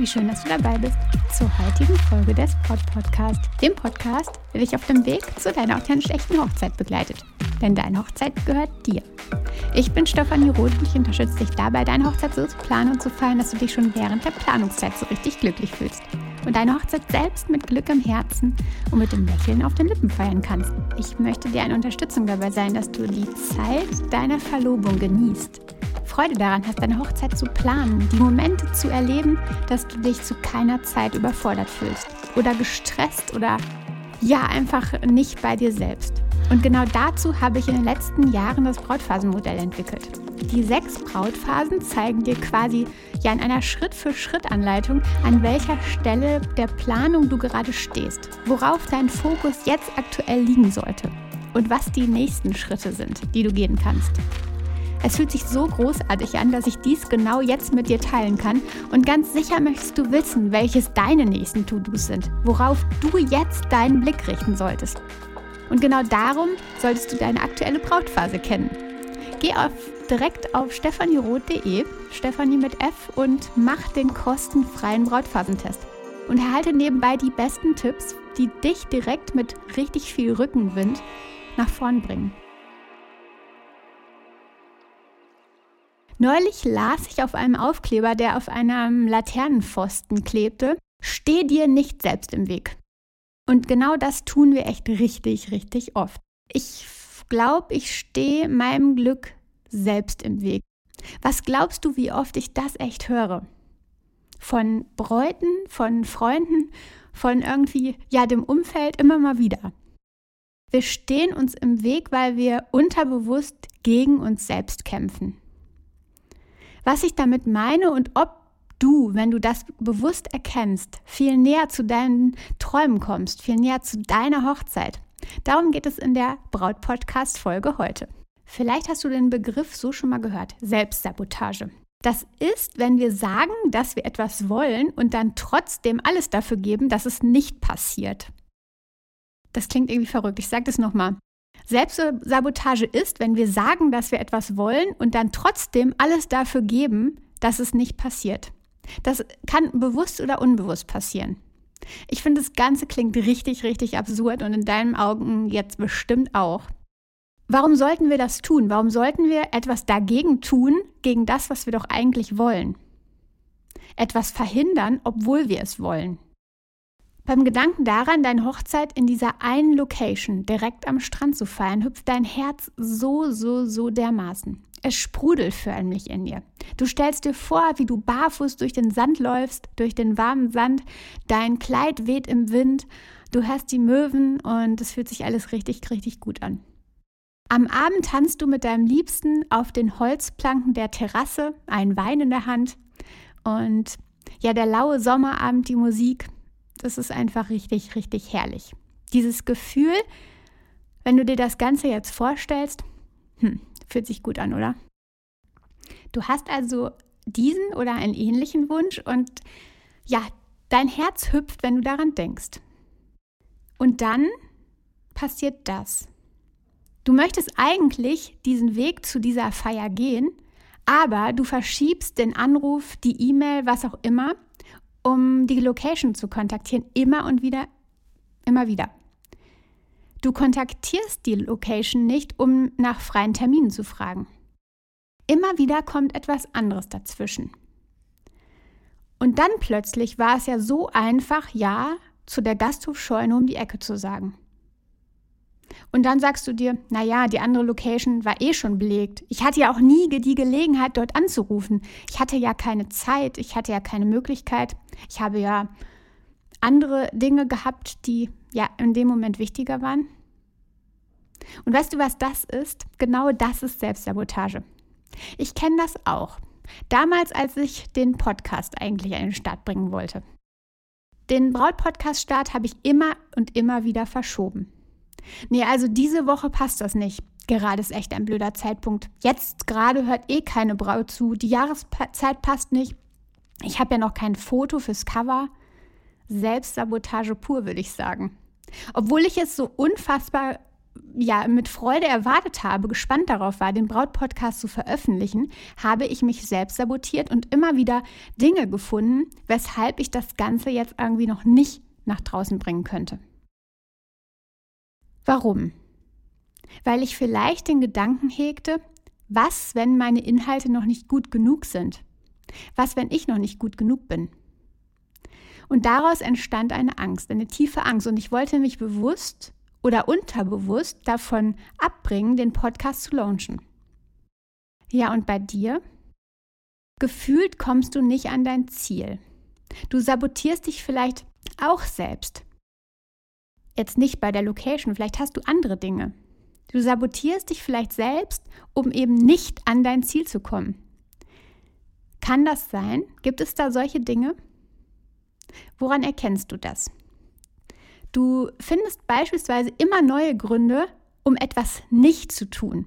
Wie schön, dass du dabei bist zur heutigen Folge des Pod Podcast, dem Podcast, der dich auf dem Weg zu deiner authentisch echten Hochzeit begleitet. Denn deine Hochzeit gehört dir. Ich bin Stefanie Roth und ich unterstütze dich dabei, deine Hochzeit so zu planen und zu feiern, dass du dich schon während der Planungszeit so richtig glücklich fühlst und deine Hochzeit selbst mit Glück im Herzen und mit dem Lächeln auf den Lippen feiern kannst. Ich möchte dir eine Unterstützung dabei sein, dass du die Zeit deiner Verlobung genießt. Freude daran hast, deine Hochzeit zu planen, die Momente zu erleben, dass du dich zu keiner Zeit überfordert fühlst oder gestresst oder ja, einfach nicht bei dir selbst. Und genau dazu habe ich in den letzten Jahren das Brautphasenmodell entwickelt. Die sechs Brautphasen zeigen dir quasi ja in einer Schritt-für-Schritt-Anleitung, an welcher Stelle der Planung du gerade stehst, worauf dein Fokus jetzt aktuell liegen sollte und was die nächsten Schritte sind, die du gehen kannst. Es fühlt sich so großartig an, dass ich dies genau jetzt mit dir teilen kann und ganz sicher möchtest du wissen, welches deine nächsten To-Dos sind, worauf du jetzt deinen Blick richten solltest. Und genau darum solltest du deine aktuelle Brautphase kennen. Geh auf, direkt auf stefanieroth.de, Stefanie mit F, und mach den kostenfreien Brautphasentest. Und erhalte nebenbei die besten Tipps, die dich direkt mit richtig viel Rückenwind nach vorn bringen. Neulich las ich auf einem Aufkleber, der auf einem Laternenpfosten klebte, Steh dir nicht selbst im Weg. Und genau das tun wir echt richtig, richtig oft. Ich glaube, ich stehe meinem Glück selbst im Weg. Was glaubst du, wie oft ich das echt höre? Von Bräuten, von Freunden, von irgendwie, ja, dem Umfeld immer mal wieder. Wir stehen uns im Weg, weil wir unterbewusst gegen uns selbst kämpfen. Was ich damit meine und ob du, wenn du das bewusst erkennst, viel näher zu deinen Träumen kommst, viel näher zu deiner Hochzeit. Darum geht es in der Braut-Podcast-Folge heute. Vielleicht hast du den Begriff so schon mal gehört, Selbstsabotage. Das ist, wenn wir sagen, dass wir etwas wollen und dann trotzdem alles dafür geben, dass es nicht passiert. Das klingt irgendwie verrückt. Ich sage das nochmal. Selbstsabotage ist, wenn wir sagen, dass wir etwas wollen und dann trotzdem alles dafür geben, dass es nicht passiert. Das kann bewusst oder unbewusst passieren. Ich finde, das Ganze klingt richtig, richtig absurd und in deinen Augen jetzt bestimmt auch. Warum sollten wir das tun? Warum sollten wir etwas dagegen tun, gegen das, was wir doch eigentlich wollen? Etwas verhindern, obwohl wir es wollen. Beim Gedanken daran, deine Hochzeit in dieser einen Location direkt am Strand zu feiern, hüpft dein Herz so, so, so dermaßen. Es sprudelt förmlich in dir. Du stellst dir vor, wie du barfuß durch den Sand läufst, durch den warmen Sand, dein Kleid weht im Wind, du hörst die Möwen und es fühlt sich alles richtig, richtig gut an. Am Abend tanzt du mit deinem Liebsten auf den Holzplanken der Terrasse, ein Wein in der Hand und ja, der laue Sommerabend, die Musik, das ist einfach richtig, richtig herrlich. Dieses Gefühl, wenn du dir das Ganze jetzt vorstellst, hm, Fühlt sich gut an, oder? Du hast also diesen oder einen ähnlichen Wunsch und ja, dein Herz hüpft, wenn du daran denkst. Und dann passiert das. Du möchtest eigentlich diesen Weg zu dieser Feier gehen, aber du verschiebst den Anruf, die E-Mail, was auch immer, um die Location zu kontaktieren, immer und wieder, immer wieder. Du kontaktierst die Location nicht, um nach freien Terminen zu fragen. Immer wieder kommt etwas anderes dazwischen. Und dann plötzlich war es ja so einfach, ja zu der Gasthofscheune um die Ecke zu sagen. Und dann sagst du dir, naja, die andere Location war eh schon belegt. Ich hatte ja auch nie die Gelegenheit, dort anzurufen. Ich hatte ja keine Zeit, ich hatte ja keine Möglichkeit. Ich habe ja andere Dinge gehabt, die ja in dem Moment wichtiger waren. Und weißt du, was das ist? Genau das ist Selbstsabotage. Ich kenne das auch. Damals, als ich den Podcast eigentlich an den Start bringen wollte. Den Braut-Podcast-Start habe ich immer und immer wieder verschoben. Nee, also diese Woche passt das nicht. Gerade ist echt ein blöder Zeitpunkt. Jetzt gerade hört eh keine Braut zu. Die Jahreszeit passt nicht. Ich habe ja noch kein Foto fürs Cover. Selbstsabotage pur, würde ich sagen. Obwohl ich es so unfassbar ja mit Freude erwartet habe, gespannt darauf war, den Brautpodcast zu veröffentlichen, habe ich mich selbst sabotiert und immer wieder Dinge gefunden, weshalb ich das Ganze jetzt irgendwie noch nicht nach draußen bringen könnte. Warum? Weil ich vielleicht den Gedanken hegte, was, wenn meine Inhalte noch nicht gut genug sind? Was, wenn ich noch nicht gut genug bin? Und daraus entstand eine Angst, eine tiefe Angst. Und ich wollte mich bewusst oder unterbewusst davon abbringen, den Podcast zu launchen. Ja, und bei dir? Gefühlt kommst du nicht an dein Ziel. Du sabotierst dich vielleicht auch selbst. Jetzt nicht bei der Location, vielleicht hast du andere Dinge. Du sabotierst dich vielleicht selbst, um eben nicht an dein Ziel zu kommen. Kann das sein? Gibt es da solche Dinge? Woran erkennst du das? Du findest beispielsweise immer neue Gründe, um etwas nicht zu tun.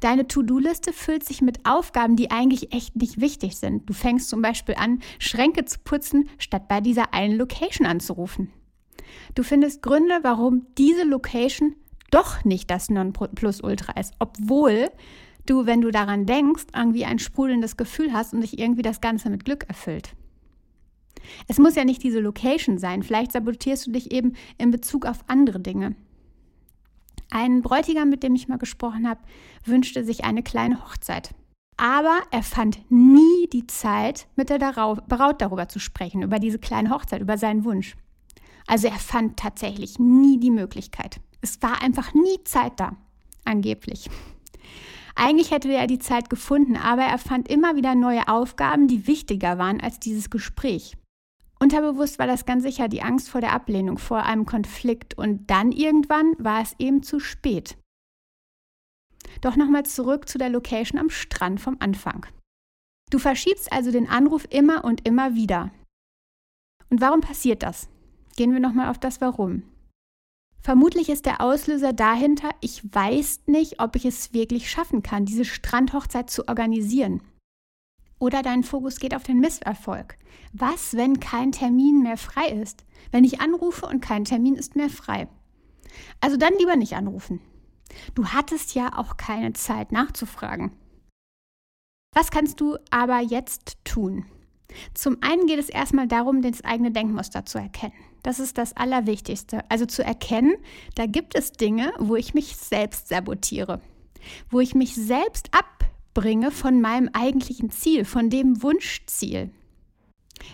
Deine To-Do-Liste füllt sich mit Aufgaben, die eigentlich echt nicht wichtig sind. Du fängst zum Beispiel an, Schränke zu putzen, statt bei dieser einen Location anzurufen. Du findest Gründe, warum diese Location doch nicht das Nonplusultra ist, obwohl du, wenn du daran denkst, irgendwie ein sprudelndes Gefühl hast und dich irgendwie das Ganze mit Glück erfüllt. Es muss ja nicht diese Location sein. Vielleicht sabotierst du dich eben in Bezug auf andere Dinge. Ein Bräutigam, mit dem ich mal gesprochen habe, wünschte sich eine kleine Hochzeit. Aber er fand nie die Zeit, mit der Braut darüber zu sprechen, über diese kleine Hochzeit, über seinen Wunsch. Also er fand tatsächlich nie die Möglichkeit. Es war einfach nie Zeit da, angeblich. Eigentlich hätte er die Zeit gefunden, aber er fand immer wieder neue Aufgaben, die wichtiger waren als dieses Gespräch. Unterbewusst war das ganz sicher die Angst vor der Ablehnung, vor einem Konflikt und dann irgendwann war es eben zu spät. Doch nochmal zurück zu der Location am Strand vom Anfang. Du verschiebst also den Anruf immer und immer wieder. Und warum passiert das? Gehen wir nochmal auf das Warum. Vermutlich ist der Auslöser dahinter, ich weiß nicht, ob ich es wirklich schaffen kann, diese Strandhochzeit zu organisieren. Oder dein Fokus geht auf den Misserfolg. Was, wenn kein Termin mehr frei ist? Wenn ich anrufe und kein Termin ist mehr frei. Also dann lieber nicht anrufen. Du hattest ja auch keine Zeit nachzufragen. Was kannst du aber jetzt tun? Zum einen geht es erstmal darum, das eigene Denkmuster zu erkennen. Das ist das Allerwichtigste. Also zu erkennen, da gibt es Dinge, wo ich mich selbst sabotiere, wo ich mich selbst ab abbringe von meinem eigentlichen Ziel, von dem Wunschziel.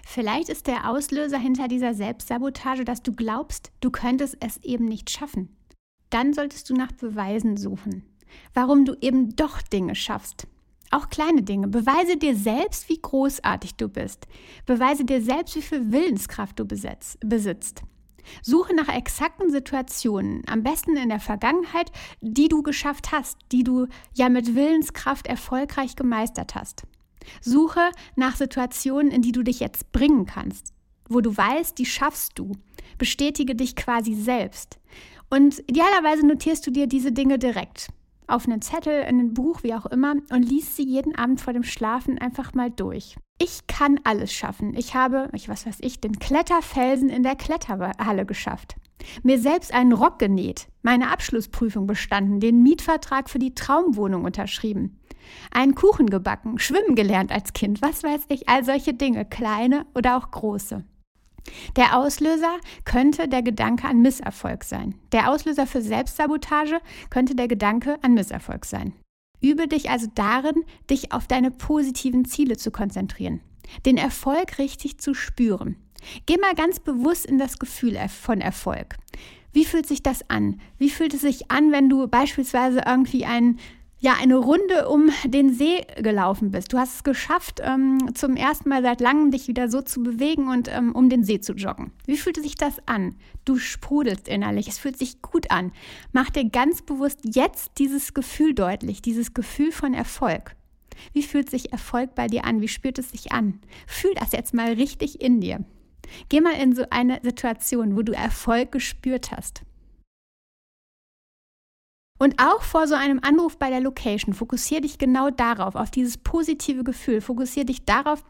Vielleicht ist der Auslöser hinter dieser Selbstsabotage, dass du glaubst, du könntest es eben nicht schaffen. Dann solltest du nach Beweisen suchen, warum du eben doch Dinge schaffst. Auch kleine Dinge. Beweise dir selbst, wie großartig du bist. Beweise dir selbst, wie viel Willenskraft du besitzt. Suche nach exakten Situationen, am besten in der Vergangenheit, die du geschafft hast, die du ja mit Willenskraft erfolgreich gemeistert hast. Suche nach Situationen, in die du dich jetzt bringen kannst, wo du weißt, die schaffst du. Bestätige dich quasi selbst. Und idealerweise notierst du dir diese Dinge direkt auf einen Zettel, in ein Buch, wie auch immer, und liest sie jeden Abend vor dem Schlafen einfach mal durch. Ich kann alles schaffen. Ich habe, ich was weiß ich, den Kletterfelsen in der Kletterhalle geschafft. Mir selbst einen Rock genäht, meine Abschlussprüfung bestanden, den Mietvertrag für die Traumwohnung unterschrieben, einen Kuchen gebacken, schwimmen gelernt als Kind, was weiß ich, all solche Dinge, kleine oder auch große. Der Auslöser könnte der Gedanke an Misserfolg sein. Der Auslöser für Selbstsabotage könnte der Gedanke an Misserfolg sein. Übe dich also darin, dich auf deine positiven Ziele zu konzentrieren, den Erfolg richtig zu spüren. Geh mal ganz bewusst in das Gefühl von Erfolg. Wie fühlt sich das an? Wie fühlt es sich an, wenn du beispielsweise irgendwie einen ja, eine Runde um den See gelaufen bist. Du hast es geschafft, ähm, zum ersten Mal seit langem dich wieder so zu bewegen und ähm, um den See zu joggen. Wie fühlt sich das an? Du sprudelst innerlich, es fühlt sich gut an. Mach dir ganz bewusst jetzt dieses Gefühl deutlich, dieses Gefühl von Erfolg. Wie fühlt sich Erfolg bei dir an? Wie spürt es sich an? Fühl das jetzt mal richtig in dir. Geh mal in so eine Situation, wo du Erfolg gespürt hast. Und auch vor so einem Anruf bei der Location, fokussiere dich genau darauf, auf dieses positive Gefühl. Fokussiere dich darauf,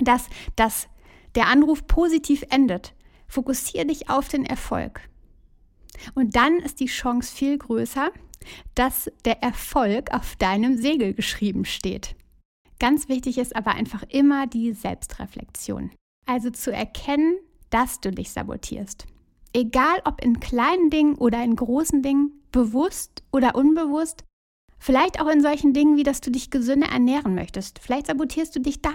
dass, dass der Anruf positiv endet. Fokussiere dich auf den Erfolg. Und dann ist die Chance viel größer, dass der Erfolg auf deinem Segel geschrieben steht. Ganz wichtig ist aber einfach immer die Selbstreflexion. Also zu erkennen, dass du dich sabotierst. Egal ob in kleinen Dingen oder in großen Dingen, bewusst oder unbewusst, vielleicht auch in solchen Dingen wie, dass du dich gesünder ernähren möchtest. Vielleicht sabotierst du dich da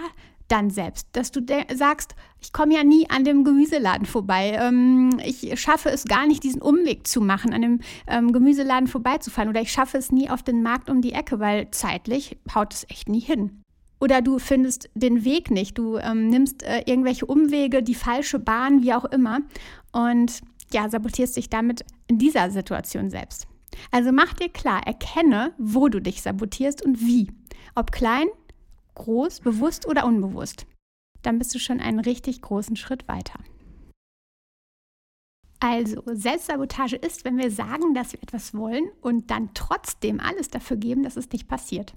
dann selbst, dass du sagst, ich komme ja nie an dem Gemüseladen vorbei. Ähm, ich schaffe es gar nicht, diesen Umweg zu machen, an dem ähm, Gemüseladen vorbeizufahren. Oder ich schaffe es nie auf den Markt um die Ecke, weil zeitlich haut es echt nie hin. Oder du findest den Weg nicht, du ähm, nimmst äh, irgendwelche Umwege, die falsche Bahn, wie auch immer. Und ja, sabotierst dich damit in dieser Situation selbst. Also mach dir klar, erkenne, wo du dich sabotierst und wie. Ob klein groß, bewusst oder unbewusst, dann bist du schon einen richtig großen Schritt weiter. Also, Selbstsabotage ist, wenn wir sagen, dass wir etwas wollen und dann trotzdem alles dafür geben, dass es nicht passiert.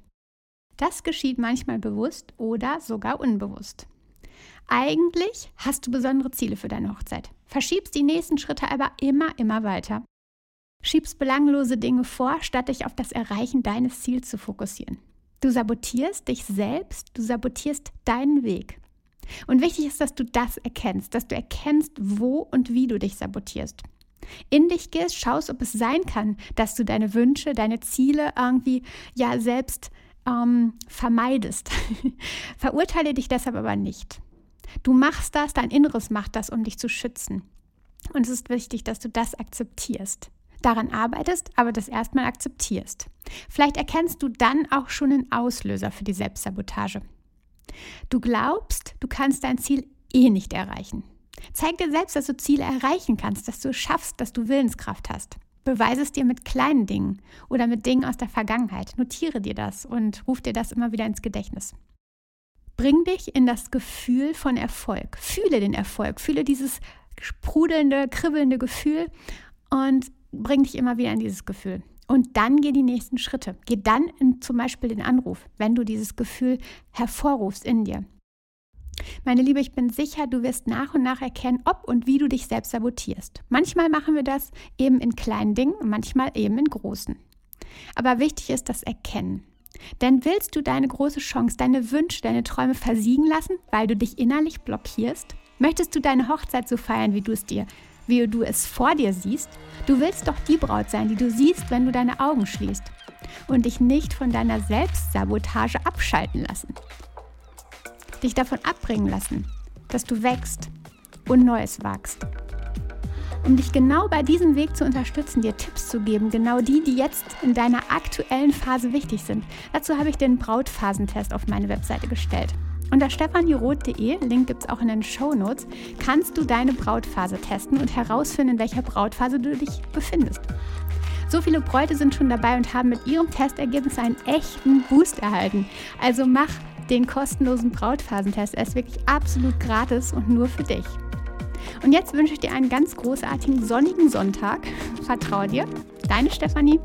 Das geschieht manchmal bewusst oder sogar unbewusst. Eigentlich hast du besondere Ziele für deine Hochzeit, verschiebst die nächsten Schritte aber immer, immer weiter. Schiebst belanglose Dinge vor, statt dich auf das Erreichen deines Ziels zu fokussieren. Du sabotierst dich selbst, du sabotierst deinen Weg. Und wichtig ist, dass du das erkennst, dass du erkennst, wo und wie du dich sabotierst. In dich gehst, schaust, ob es sein kann, dass du deine Wünsche, deine Ziele irgendwie ja selbst ähm, vermeidest. Verurteile dich deshalb aber nicht. Du machst das, dein Inneres macht das, um dich zu schützen. Und es ist wichtig, dass du das akzeptierst daran arbeitest, aber das erstmal akzeptierst. Vielleicht erkennst du dann auch schon einen Auslöser für die Selbstsabotage. Du glaubst, du kannst dein Ziel eh nicht erreichen. Zeig dir selbst, dass du Ziele erreichen kannst, dass du es schaffst, dass du Willenskraft hast. Beweise es dir mit kleinen Dingen oder mit Dingen aus der Vergangenheit. Notiere dir das und ruf dir das immer wieder ins Gedächtnis. Bring dich in das Gefühl von Erfolg. Fühle den Erfolg, fühle dieses sprudelnde, kribbelnde Gefühl und bring dich immer wieder in dieses Gefühl. Und dann geh die nächsten Schritte. Geh dann in zum Beispiel den Anruf, wenn du dieses Gefühl hervorrufst in dir. Meine Liebe, ich bin sicher, du wirst nach und nach erkennen, ob und wie du dich selbst sabotierst. Manchmal machen wir das eben in kleinen Dingen, manchmal eben in großen. Aber wichtig ist das Erkennen. Denn willst du deine große Chance, deine Wünsche, deine Träume versiegen lassen, weil du dich innerlich blockierst? Möchtest du deine Hochzeit so feiern, wie du es dir wie du es vor dir siehst, du willst doch die Braut sein, die du siehst, wenn du deine Augen schließt und dich nicht von deiner Selbstsabotage abschalten lassen. Dich davon abbringen lassen, dass du wächst und Neues wagst. Um dich genau bei diesem Weg zu unterstützen, dir Tipps zu geben, genau die, die jetzt in deiner aktuellen Phase wichtig sind. Dazu habe ich den Brautphasentest auf meine Webseite gestellt. Unter stefanieroth.de, Link gibt es auch in den Show Notes, kannst du deine Brautphase testen und herausfinden, in welcher Brautphase du dich befindest. So viele Bräute sind schon dabei und haben mit ihrem Testergebnis einen echten Boost erhalten. Also mach den kostenlosen Brautphasentest. Er ist wirklich absolut gratis und nur für dich. Und jetzt wünsche ich dir einen ganz großartigen sonnigen Sonntag. Vertraue dir. Deine Stefanie.